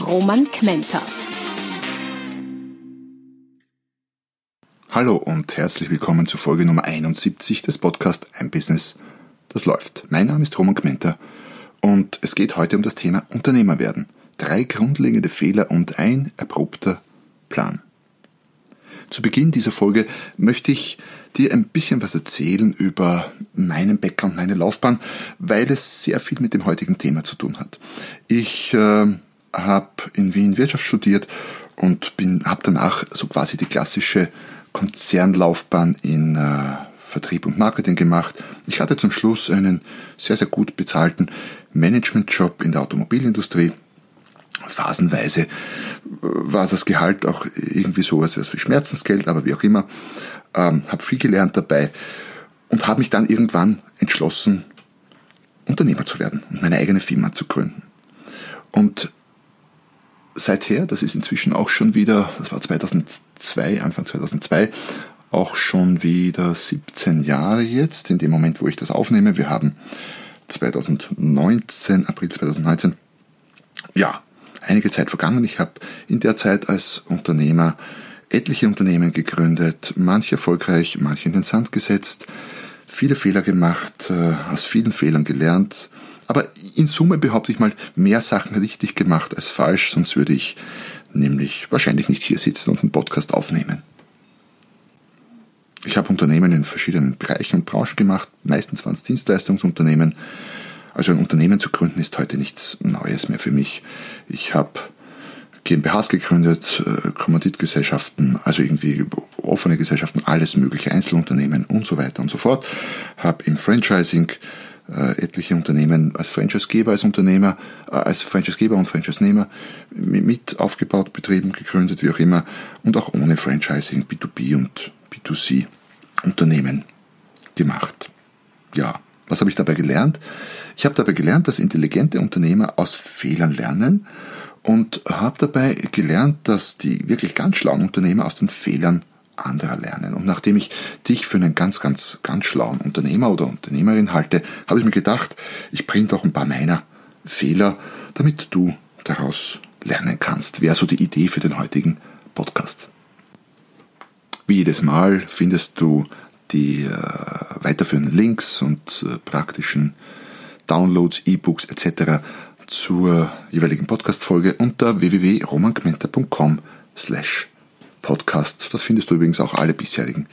Roman Kmenter. Hallo und herzlich willkommen zu Folge Nummer 71 des Podcasts Ein Business, das läuft. Mein Name ist Roman Kmenter und es geht heute um das Thema Unternehmer werden. Drei grundlegende Fehler und ein erprobter Plan. Zu Beginn dieser Folge möchte ich dir ein bisschen was erzählen über meinen Background, meine Laufbahn, weil es sehr viel mit dem heutigen Thema zu tun hat. Ich äh, habe in Wien Wirtschaft studiert und habe danach so quasi die klassische Konzernlaufbahn in äh, Vertrieb und Marketing gemacht. Ich hatte zum Schluss einen sehr, sehr gut bezahlten Managementjob in der Automobilindustrie. Phasenweise äh, war das Gehalt auch irgendwie so als wie Schmerzensgeld, aber wie auch immer. Ähm, habe viel gelernt dabei und habe mich dann irgendwann entschlossen, Unternehmer zu werden und meine eigene Firma zu gründen. Und seither, das ist inzwischen auch schon wieder, das war 2002, Anfang 2002, auch schon wieder 17 Jahre jetzt, in dem Moment, wo ich das aufnehme. Wir haben 2019, April 2019, ja, einige Zeit vergangen. Ich habe in der Zeit als Unternehmer etliche Unternehmen gegründet, manche erfolgreich, manche in den Sand gesetzt, viele Fehler gemacht, äh, aus vielen Fehlern gelernt, aber in Summe behaupte ich mal, mehr Sachen richtig gemacht als falsch, sonst würde ich nämlich wahrscheinlich nicht hier sitzen und einen Podcast aufnehmen. Ich habe Unternehmen in verschiedenen Bereichen und Branchen gemacht, meistens waren es Dienstleistungsunternehmen. Also ein Unternehmen zu gründen ist heute nichts Neues mehr für mich. Ich habe GmbHs gegründet, äh, Kommanditgesellschaften, also irgendwie offene Gesellschaften, alles mögliche, Einzelunternehmen und so weiter und so fort. Habe im Franchising äh, etliche Unternehmen als Franchisegeber, als Unternehmer, äh, als Franchisegeber und Franchisenehmer mit aufgebaut, betrieben, gegründet, wie auch immer, und auch ohne Franchising, B2B und B2C Unternehmen gemacht. Ja, was habe ich dabei gelernt? Ich habe dabei gelernt, dass intelligente Unternehmer aus Fehlern lernen und habe dabei gelernt, dass die wirklich ganz schlauen Unternehmer aus den Fehlern anderer lernen. Und nachdem ich dich für einen ganz, ganz, ganz schlauen Unternehmer oder Unternehmerin halte, habe ich mir gedacht, ich bringe doch ein paar meiner Fehler, damit du daraus lernen kannst. Wäre so die Idee für den heutigen Podcast. Wie jedes Mal findest du die äh, weiterführenden Links und äh, praktischen Downloads, E-Books etc. zur jeweiligen Podcast-Folge unter www.romangmenta.com slash Podcast. Das findest du übrigens auch alle bisherigen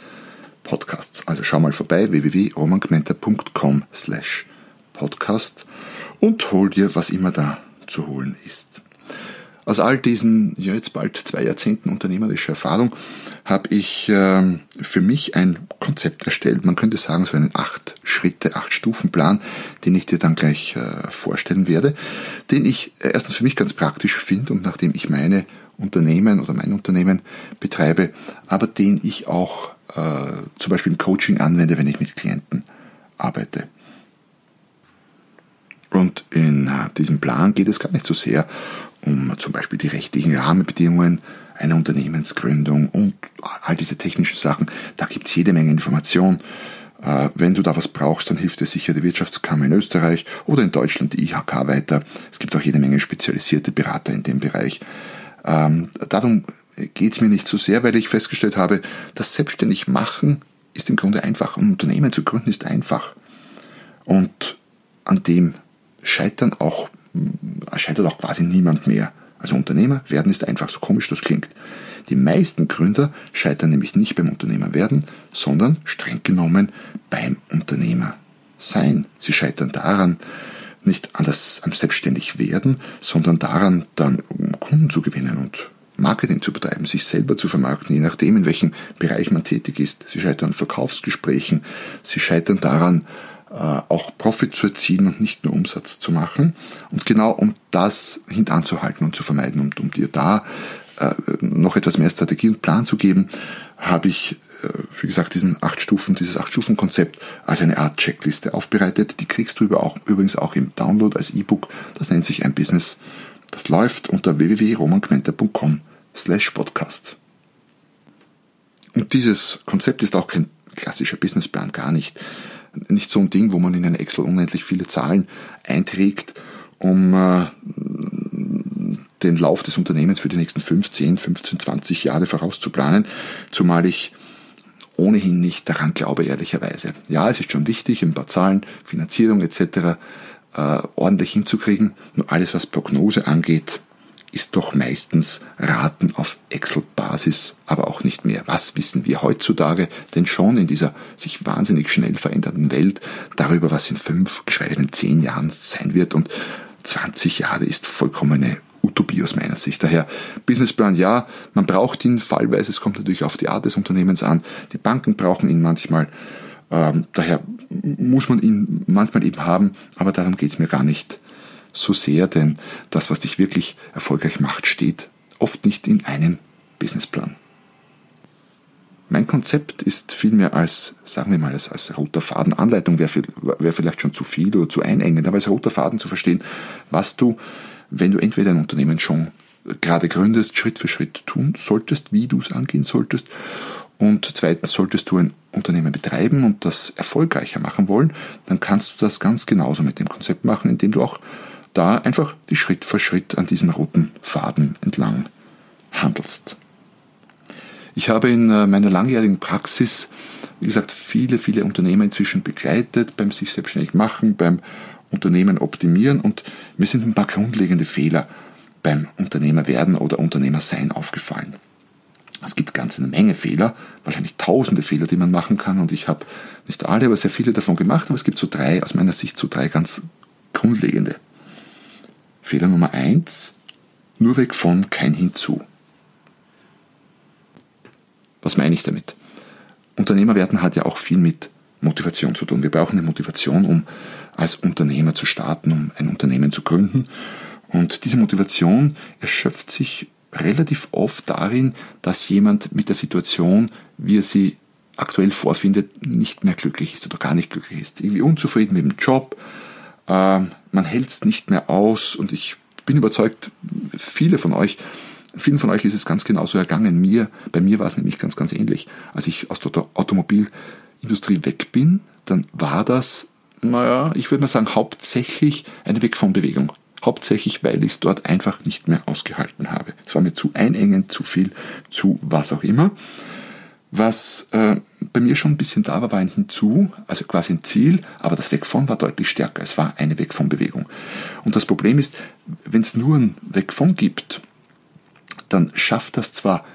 Podcasts. Also schau mal vorbei www.romangmenta.com slash podcast und hol dir, was immer da zu holen ist. Aus all diesen ja, jetzt bald zwei Jahrzehnten unternehmerischer Erfahrung habe ich äh, für mich ein Konzept erstellt. Man könnte sagen, so einen acht Schritte, acht Stufen Plan, den ich dir dann gleich äh, vorstellen werde, den ich erstens für mich ganz praktisch finde und nachdem ich meine Unternehmen oder mein Unternehmen betreibe, aber den ich auch äh, zum Beispiel im Coaching anwende, wenn ich mit Klienten arbeite. Und in äh, diesem Plan geht es gar nicht so sehr um zum Beispiel die rechtlichen Rahmenbedingungen einer Unternehmensgründung und all diese technischen Sachen. Da gibt es jede Menge Information. Äh, wenn du da was brauchst, dann hilft dir sicher die Wirtschaftskammer in Österreich oder in Deutschland die IHK weiter. Es gibt auch jede Menge spezialisierte Berater in dem Bereich. Ähm, darum geht es mir nicht so sehr, weil ich festgestellt habe, das selbstständig machen ist im Grunde einfach. Ein Unternehmen zu gründen ist einfach. Und an dem scheitern auch, äh, scheitert auch quasi niemand mehr. Also Unternehmer werden ist einfach, so komisch das klingt. Die meisten Gründer scheitern nämlich nicht beim Unternehmer werden, sondern streng genommen beim Unternehmer sein. Sie scheitern daran, nicht an das am selbstständig werden, sondern daran, dann Kunden zu gewinnen und Marketing zu betreiben, sich selber zu vermarkten, je nachdem, in welchem Bereich man tätig ist. Sie scheitern an Verkaufsgesprächen, sie scheitern daran, äh, auch Profit zu erzielen und nicht nur Umsatz zu machen. Und genau um das hintanzuhalten und zu vermeiden und um dir da äh, noch etwas mehr Strategie und Plan zu geben, habe ich, wie gesagt, diesen acht Stufen, dieses acht Stufen Konzept als eine Art Checkliste aufbereitet. Die kriegst du auch, übrigens auch im Download als E-Book. Das nennt sich ein Business. Das läuft unter www.romangmenta.com slash podcast. Und dieses Konzept ist auch kein klassischer Businessplan, gar nicht nicht so ein Ding, wo man in ein Excel unendlich viele Zahlen einträgt, um äh, den Lauf des Unternehmens für die nächsten 15, 15, 20 Jahre vorauszuplanen, zumal ich ohnehin nicht daran glaube, ehrlicherweise. Ja, es ist schon wichtig, ein paar Zahlen, Finanzierung etc. Äh, ordentlich hinzukriegen, nur alles, was Prognose angeht, ist doch meistens Raten auf Excel-Basis, aber auch nicht mehr. Was wissen wir heutzutage denn schon in dieser sich wahnsinnig schnell verändernden Welt darüber, was in fünf, geschweige denn zehn Jahren sein wird? Und 20 Jahre ist vollkommene Utopie aus meiner Sicht. Daher Businessplan ja, man braucht ihn fallweise, es kommt natürlich auf die Art des Unternehmens an. Die Banken brauchen ihn manchmal. Ähm, daher muss man ihn manchmal eben haben, aber darum geht es mir gar nicht so sehr, denn das, was dich wirklich erfolgreich macht, steht oft nicht in einem Businessplan. Mein Konzept ist vielmehr als, sagen wir mal, als, als roter Faden, Anleitung wäre wär vielleicht schon zu viel oder zu einengend, aber als roter Faden zu verstehen, was du, wenn du entweder ein Unternehmen schon gerade gründest, Schritt für Schritt tun solltest, wie du es angehen solltest. Und zweitens, solltest du ein Unternehmen betreiben und das erfolgreicher machen wollen, dann kannst du das ganz genauso mit dem Konzept machen, indem du auch da einfach die Schritt für Schritt an diesem roten Faden entlang handelst. Ich habe in äh, meiner langjährigen Praxis, wie gesagt, viele, viele Unternehmen inzwischen begleitet beim sich selbstständig machen, beim Unternehmen optimieren und mir sind ein paar grundlegende Fehler beim Unternehmer werden oder Unternehmer sein aufgefallen. Es gibt ganz eine Menge Fehler, wahrscheinlich tausende Fehler, die man machen kann und ich habe nicht alle, aber sehr viele davon gemacht, aber es gibt so drei, aus meiner Sicht so drei ganz grundlegende Fehler Nummer eins: nur weg von, kein hinzu. Was meine ich damit? Unternehmer werden hat ja auch viel mit Motivation zu tun. Wir brauchen eine Motivation, um als Unternehmer zu starten, um ein Unternehmen zu gründen. Und diese Motivation erschöpft sich relativ oft darin, dass jemand mit der Situation, wie er sie aktuell vorfindet, nicht mehr glücklich ist oder gar nicht glücklich ist. Irgendwie unzufrieden mit dem Job, ähm, man hält es nicht mehr aus und ich bin überzeugt, viele von euch, vielen von euch ist es ganz genauso ergangen. Mir, bei mir war es nämlich ganz, ganz ähnlich. Als ich aus der Automobilindustrie weg bin, dann war das, naja, ich würde mal sagen, hauptsächlich eine Weg von Bewegung. Hauptsächlich, weil ich es dort einfach nicht mehr ausgehalten habe. Es war mir zu einengend, zu viel, zu was auch immer. Was äh, bei mir schon ein bisschen da war, war ein Hinzu, also quasi ein Ziel, aber das Weg von war deutlich stärker. Es war eine Weg von Bewegung. Und das Problem ist, wenn es nur ein Weg von gibt, dann schafft das zwar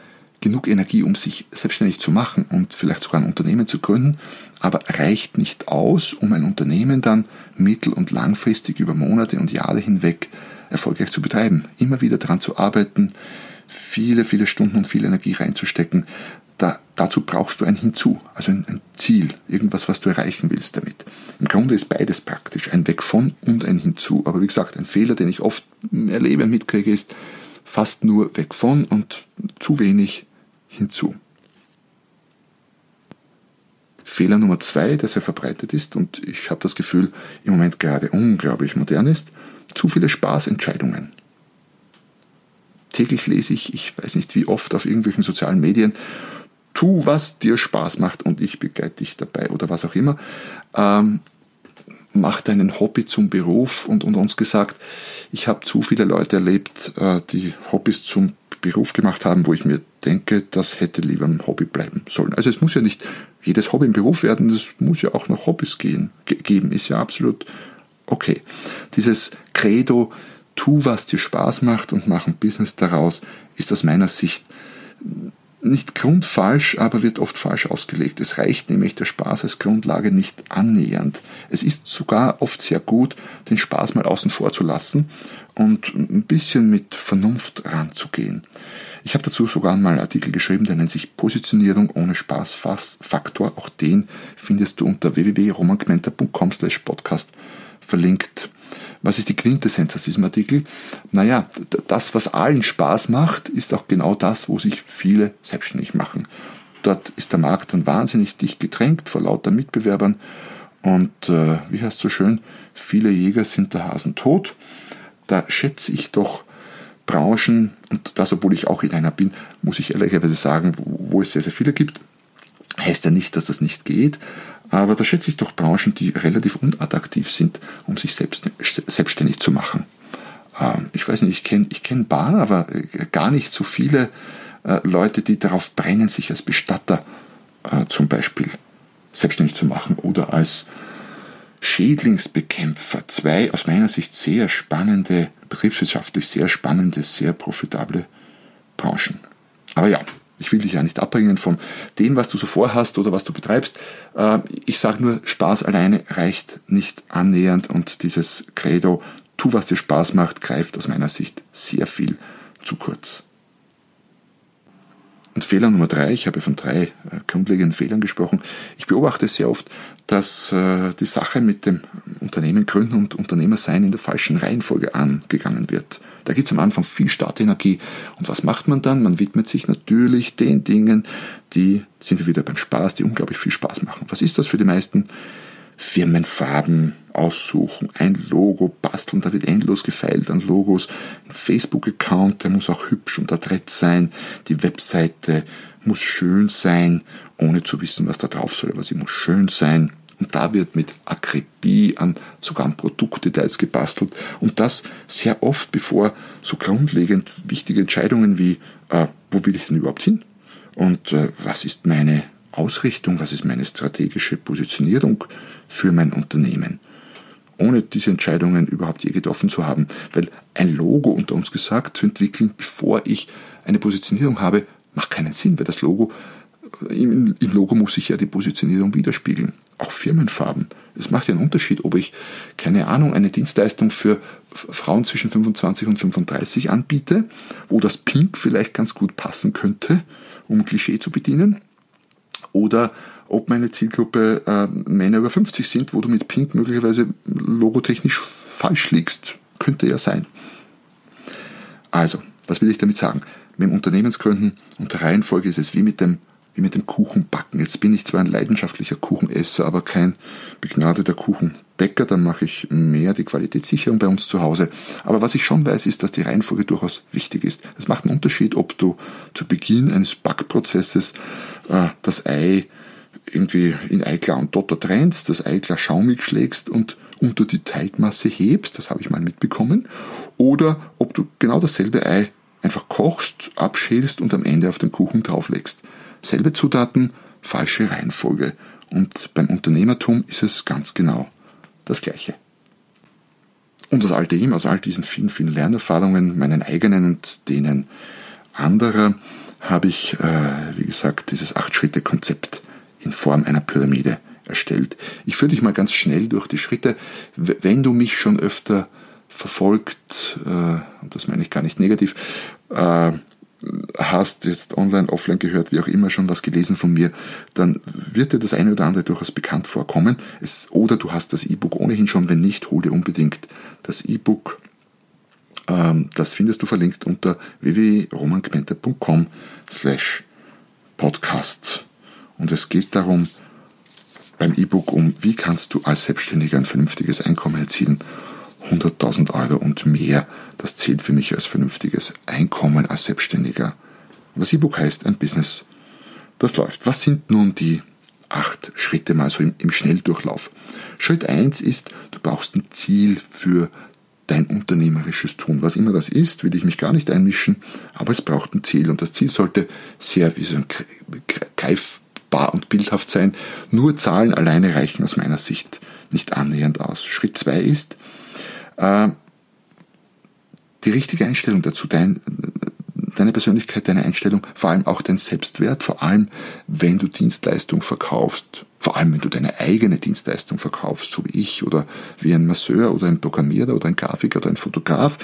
genug Energie, um sich selbstständig zu machen und vielleicht sogar ein Unternehmen zu gründen, aber reicht nicht aus, um ein Unternehmen dann mittel- und langfristig über Monate und Jahre hinweg erfolgreich zu betreiben. Immer wieder daran zu arbeiten, viele, viele Stunden und viel Energie reinzustecken, da, dazu brauchst du ein Hinzu, also ein, ein, Ziel, irgendwas, was du erreichen willst damit. Im Grunde ist beides praktisch, ein Weg von und ein Hinzu. Aber wie gesagt, ein Fehler, den ich oft erlebe und mitkriege, ist fast nur weg von und zu wenig hinzu. Fehler Nummer zwei, der sehr verbreitet ist und ich habe das Gefühl, im Moment gerade unglaublich modern ist, zu viele Spaßentscheidungen. Täglich lese ich, ich weiß nicht wie oft auf irgendwelchen sozialen Medien, tu, was dir Spaß macht und ich begleite dich dabei oder was auch immer. Ähm, mach deinen Hobby zum Beruf und unter uns gesagt, ich habe zu viele Leute erlebt, äh, die Hobbys zum Beruf gemacht haben, wo ich mir denke, das hätte lieber ein Hobby bleiben sollen. Also es muss ja nicht jedes Hobby ein Beruf werden, es muss ja auch noch Hobbys gehen, geben, ist ja absolut okay. Dieses Credo, tu, was dir Spaß macht und mach ein Business daraus, ist aus meiner Sicht nicht grundfalsch, aber wird oft falsch ausgelegt. Es reicht nämlich der Spaß als Grundlage nicht annähernd. Es ist sogar oft sehr gut, den Spaß mal außen vor zu lassen und ein bisschen mit Vernunft ranzugehen. Ich habe dazu sogar einmal einen Artikel geschrieben, der nennt sich Positionierung ohne Spaßfaktor. Auch den findest du unter www.romangmenta.com slash podcast verlinkt. Was ist die Quintessenz aus diesem Artikel? Naja, das, was allen Spaß macht, ist auch genau das, wo sich viele selbstständig machen. Dort ist der Markt dann wahnsinnig dicht gedrängt vor lauter Mitbewerbern und äh, wie heißt es so schön, viele Jäger sind der Hasen tot. Da schätze ich doch Branchen, und das, obwohl ich auch in einer bin, muss ich ehrlicherweise sagen, wo es sehr, sehr viele gibt, heißt ja nicht, dass das nicht geht, aber da schätze ich doch Branchen, die relativ unattraktiv sind, um sich selbst, selbstständig zu machen. Ähm, ich weiß nicht, ich kenne ich kenn Bar, aber äh, gar nicht so viele äh, Leute, die darauf brennen, sich als Bestatter äh, zum Beispiel selbstständig zu machen oder als Schädlingsbekämpfer. Zwei aus meiner Sicht sehr spannende, betriebswirtschaftlich sehr spannende, sehr profitable Branchen. Aber ja, ich will dich ja nicht abbringen von dem, was du so vorhast oder was du betreibst. Äh, ich sage nur, Spaß alleine reicht nicht annähernd und dieses Credo, tu, was dir Spaß macht, greift aus meiner Sicht sehr viel zu kurz. Und Fehler Nummer drei, ich habe von drei äh, grundlegenden Fehlern gesprochen. Ich beobachte sehr oft, dass äh, die Sache mit dem Unternehmen gründen und Unternehmer sein in der falschen Reihenfolge angegangen wird. Da gibt es am Anfang viel Startenergie. Und was macht man dann? Man widmet sich natürlich den Dingen, die, sind wir wieder beim Spaß, die unglaublich viel Spaß machen. Was ist das für die meisten? Firmenfarben aussuchen, ein Logo basteln, da wird endlos gefeilt an Logos, ein Facebook-Account, der muss auch hübsch und adrett sein, die Webseite muss schön sein, ohne zu wissen, was da drauf soll, aber sie muss schön sein. Und da wird mit Akribie an sogar an Produktdetails gebastelt. Und das sehr oft, bevor so grundlegend wichtige Entscheidungen wie, äh, wo will ich denn überhaupt hin? Und äh, was ist meine Ausrichtung, was ist meine strategische Positionierung für mein Unternehmen? Ohne diese Entscheidungen überhaupt je getroffen zu haben. Weil ein Logo unter uns gesagt zu entwickeln, bevor ich eine Positionierung habe, macht keinen Sinn, weil das Logo im, im Logo muss sich ja die Positionierung widerspiegeln. Auch Firmenfarben. Es macht ja einen Unterschied, ob ich, keine Ahnung, eine Dienstleistung für Frauen zwischen 25 und 35 anbiete, wo das Pink vielleicht ganz gut passen könnte, um Klischee zu bedienen, oder ob meine Zielgruppe äh, Männer über 50 sind, wo du mit Pink möglicherweise logotechnisch falsch liegst. Könnte ja sein. Also, was will ich damit sagen? Mit dem Unternehmensgründen und der Reihenfolge ist es wie mit dem wie mit dem Kuchenbacken. Jetzt bin ich zwar ein leidenschaftlicher Kuchenesser, aber kein begnadeter Kuchenbäcker. Dann mache ich mehr die Qualitätssicherung bei uns zu Hause. Aber was ich schon weiß, ist, dass die Reihenfolge durchaus wichtig ist. Es macht einen Unterschied, ob du zu Beginn eines Backprozesses äh, das Ei irgendwie in Eiklar und Dotter trennst, das Eiklar schaumig schlägst und unter die Teigmasse hebst, das habe ich mal mitbekommen, oder ob du genau dasselbe Ei einfach kochst, abschälst und am Ende auf den Kuchen drauflegst. Selbe Zutaten, falsche Reihenfolge. Und beim Unternehmertum ist es ganz genau das Gleiche. Und aus all dem, aus all diesen vielen, vielen Lernerfahrungen, meinen eigenen und denen anderer, habe ich, äh, wie gesagt, dieses Acht-Schritte-Konzept in Form einer Pyramide erstellt. Ich führe dich mal ganz schnell durch die Schritte. Wenn du mich schon öfter verfolgt, äh, und das meine ich gar nicht negativ, äh, hast jetzt online, offline gehört, wie auch immer schon was gelesen von mir, dann wird dir das eine oder andere durchaus bekannt vorkommen. Es, oder du hast das E-Book ohnehin schon, wenn nicht, hol dir unbedingt das E-Book. Ähm, das findest du verlinkt unter www.romangmente.com slash podcast. Und es geht darum, beim E-Book um, wie kannst du als Selbstständiger ein vernünftiges Einkommen erzielen 100.000 Euro und mehr. Das zählt für mich als vernünftiges Einkommen als Selbstständiger. Und das E-Book heißt ein Business, das läuft. Was sind nun die acht Schritte mal so im, im Schnelldurchlauf? Schritt eins ist, du brauchst ein Ziel für dein unternehmerisches Tun. Was immer das ist, will ich mich gar nicht einmischen, aber es braucht ein Ziel und das Ziel sollte sehr greifbar und bildhaft sein. Nur Zahlen alleine reichen aus meiner Sicht nicht annähernd aus. Schritt zwei ist, äh, die richtige Einstellung dazu, dein, deine Persönlichkeit, deine Einstellung, vor allem auch dein Selbstwert, vor allem wenn du Dienstleistung verkaufst, vor allem wenn du deine eigene Dienstleistung verkaufst, so wie ich oder wie ein Masseur oder ein Programmierer oder ein Grafiker oder ein Fotograf,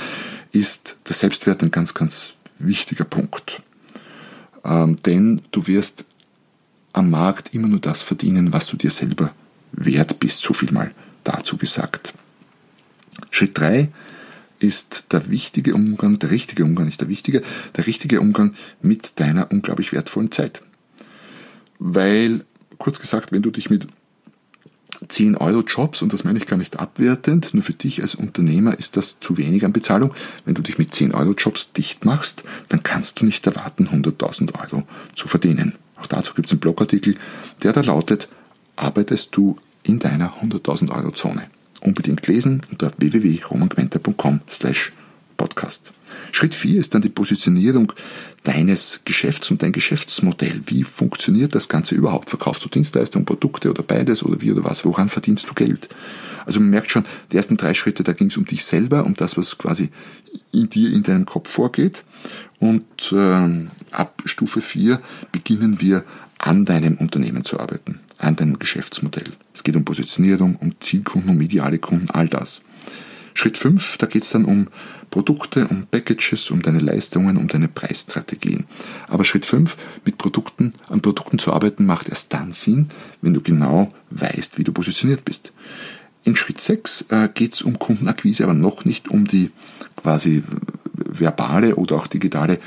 ist der Selbstwert ein ganz, ganz wichtiger Punkt. Ähm, denn du wirst am Markt immer nur das verdienen, was du dir selber wert bist, so viel mal dazu gesagt. Schritt 3 ist der wichtige Umgang, der richtige Umgang, nicht der wichtige, der richtige Umgang mit deiner unglaublich wertvollen Zeit. Weil, kurz gesagt, wenn du dich mit 10 Euro Jobs, und das meine ich gar nicht abwertend, nur für dich als Unternehmer ist das zu wenig an Bezahlung. Wenn du dich mit 10 Euro Jobs dicht machst, dann kannst du nicht erwarten, 100.000 Euro zu verdienen. Auch dazu gibt es einen Blogartikel, der da lautet, arbeitest du in deiner 100.000 Euro Zone. Unbedingt lesen unter www.romanquenter.com slash podcast. Schritt 4 ist dann die Positionierung deines Geschäfts und dein Geschäftsmodell. Wie funktioniert das Ganze überhaupt? Verkaufst du Dienstleistungen, Produkte oder beides oder wie oder was? Woran verdienst du Geld? Also man merkt schon, die ersten drei Schritte, da ging es um dich selber, um das, was quasi in dir, in deinem Kopf vorgeht. Und ähm, ab Stufe 4 beginnen wir an deinem Unternehmen zu arbeiten, an deinem Geschäftsmodell. Es geht um Positionierung, um Zielkunden, um ideale Kunden, all das. Schritt 5, da geht es dann um Produkte, um Packages, um deine Leistungen, um deine Preisstrategien. Aber Schritt 5, mit Produkten, an Produkten zu arbeiten, macht erst dann Sinn, wenn du genau weißt, wie du positioniert bist. In Schritt 6 äh, geht es um Kundenakquise, aber noch nicht um die quasi verbale oder auch digitale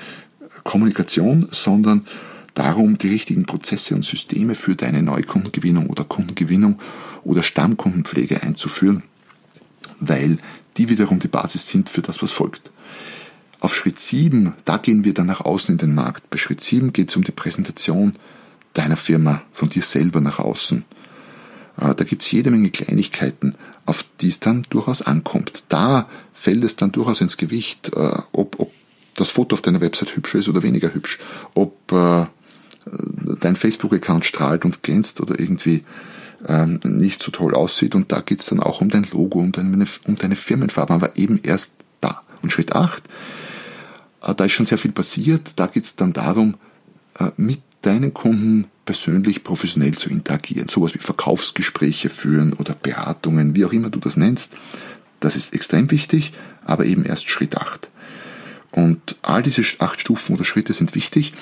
Kommunikation, sondern darum, die richtigen Prozesse und Systeme für deine Neukundengewinnung oder Kundengewinnung oder Stammkundenpflege einzuführen, weil die wiederum die Basis sind für das, was folgt. Auf Schritt 7, da gehen wir dann nach außen in den Markt. Bei Schritt 7 geht es um die Präsentation deiner Firma, von dir selber nach außen. Äh, da gibt es jede Menge Kleinigkeiten, auf die es dann durchaus ankommt. Da fällt es dann durchaus ins Gewicht, äh, ob, ob das Foto auf deiner Website hübsch ist oder weniger hübsch, ob äh, dein Facebook-Account strahlt und glänzt oder irgendwie ähm, nicht so toll aussieht. Und da geht es dann auch um dein Logo, um deine, um deine Firmenfarbe, aber eben erst da. Und Schritt 8, äh, da ist schon sehr viel passiert. Da geht es dann darum, äh, mit deinen Kunden persönlich professionell zu interagieren. Sowas wie Verkaufsgespräche führen oder Beratungen, wie auch immer du das nennst. Das ist extrem wichtig, aber eben erst Schritt 8. Und all diese acht Stufen oder Schritte sind wichtig.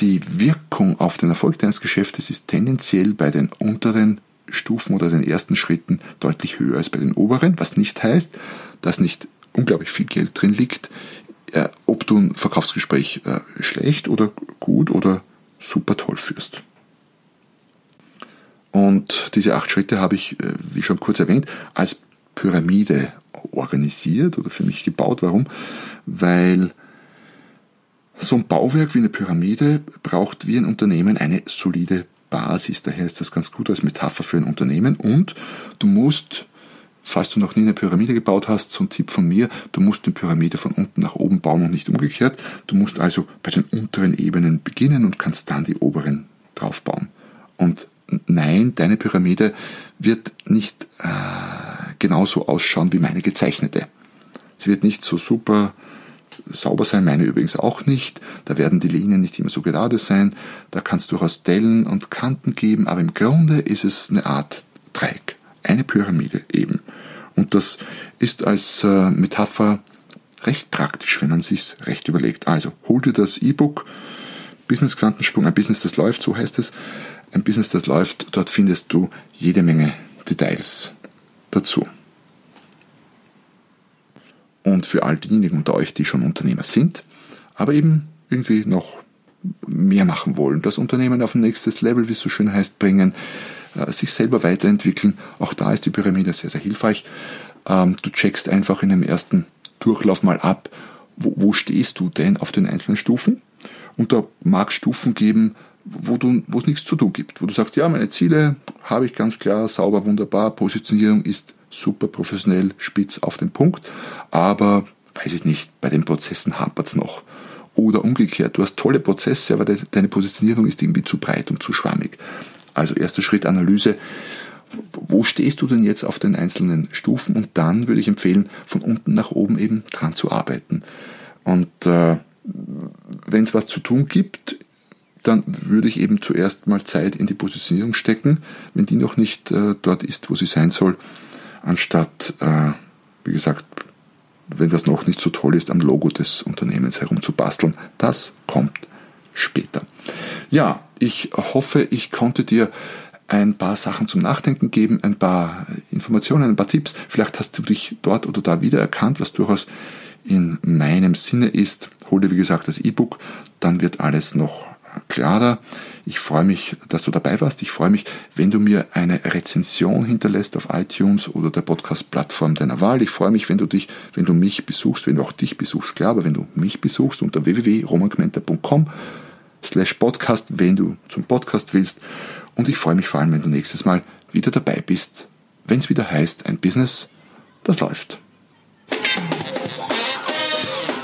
Die Wirkung auf den Erfolg deines Geschäftes ist tendenziell bei den unteren Stufen oder den ersten Schritten deutlich höher als bei den oberen, was nicht heißt, dass nicht unglaublich viel Geld drin liegt, äh, ob du ein Verkaufsgespräch äh, schlecht oder gut oder super toll führst. Und diese acht Schritte habe ich, äh, wie schon kurz erwähnt, als Pyramide organisiert oder für mich gebaut. Warum? Weil so ein Bauwerk wie eine Pyramide braucht wie ein Unternehmen eine solide Basis. Daher ist das ganz gut als Metapher für ein Unternehmen. Und du musst, falls du noch nie eine Pyramide gebaut hast, so ein Tipp von mir, du musst eine Pyramide von unten nach oben bauen und nicht umgekehrt. Du musst also bei den unteren Ebenen beginnen und kannst dann die oberen draufbauen. Und nein, deine Pyramide wird nicht äh, genauso ausschauen wie meine gezeichnete. Sie wird nicht so super sauber sein, meine übrigens auch nicht. Da werden die Linien nicht immer so gerade sein. Da kann es durchaus Dellen und Kanten geben, aber im Grunde ist es eine Art Dreieck, eine Pyramide eben. Und das ist als äh, Metapher recht praktisch, wenn man sich recht überlegt. Also hol dir das E-Book Business Quantensprung, ein Business, das läuft, so heißt es. Ein Business, das läuft, dort findest du jede Menge Details dazu. Und für all diejenigen unter euch, die schon Unternehmer sind, aber eben irgendwie noch mehr machen wollen, das Unternehmen auf ein nächstes Level, wie es so schön heißt, bringen, äh, sich selber weiterentwickeln. Auch da ist die Pyramide sehr, sehr hilfreich. Ähm, du checkst einfach in dem ersten Durchlauf mal ab, wo, wo stehst du denn auf den einzelnen Stufen? Und da mag es Stufen geben, wo, du, wo es nichts zu tun gibt, wo du sagst, ja, meine Ziele habe ich ganz klar, sauber, wunderbar, Positionierung ist super professionell, spitz auf den Punkt, aber weiß ich nicht, bei den Prozessen hapert es noch. Oder umgekehrt, du hast tolle Prozesse, aber de deine Positionierung ist irgendwie zu breit und zu schwammig. Also erster Schritt Analyse. Wo stehst du denn jetzt auf den einzelnen Stufen? Und dann würde ich empfehlen, von unten nach oben eben dran zu arbeiten. Und äh, wenn es was zu tun gibt, dann würde ich eben zuerst mal Zeit in die Positionierung stecken, wenn die noch nicht äh, dort ist, wo sie sein soll, anstatt, äh, wie gesagt, wenn das noch nicht so toll ist, am Logo des Unternehmens herumzubasteln. Das kommt später. Ja, ich hoffe, ich konnte dir ein paar Sachen zum Nachdenken geben, ein paar Informationen, ein paar Tipps. Vielleicht hast du dich dort oder da wiedererkannt, was durchaus in meinem Sinne ist. Hol dir, wie gesagt, das E-Book, dann wird alles noch klarer. Ich freue mich, dass du dabei warst. Ich freue mich, wenn du mir eine Rezension hinterlässt auf iTunes oder der Podcast-Plattform deiner Wahl. Ich freue mich, wenn du dich, wenn du mich besuchst, wenn du auch dich besuchst, klar, aber wenn du mich besuchst unter www.romangmenta.com slash podcast, wenn du zum Podcast willst. Und ich freue mich vor allem, wenn du nächstes Mal wieder dabei bist, wenn es wieder heißt, ein Business, das läuft.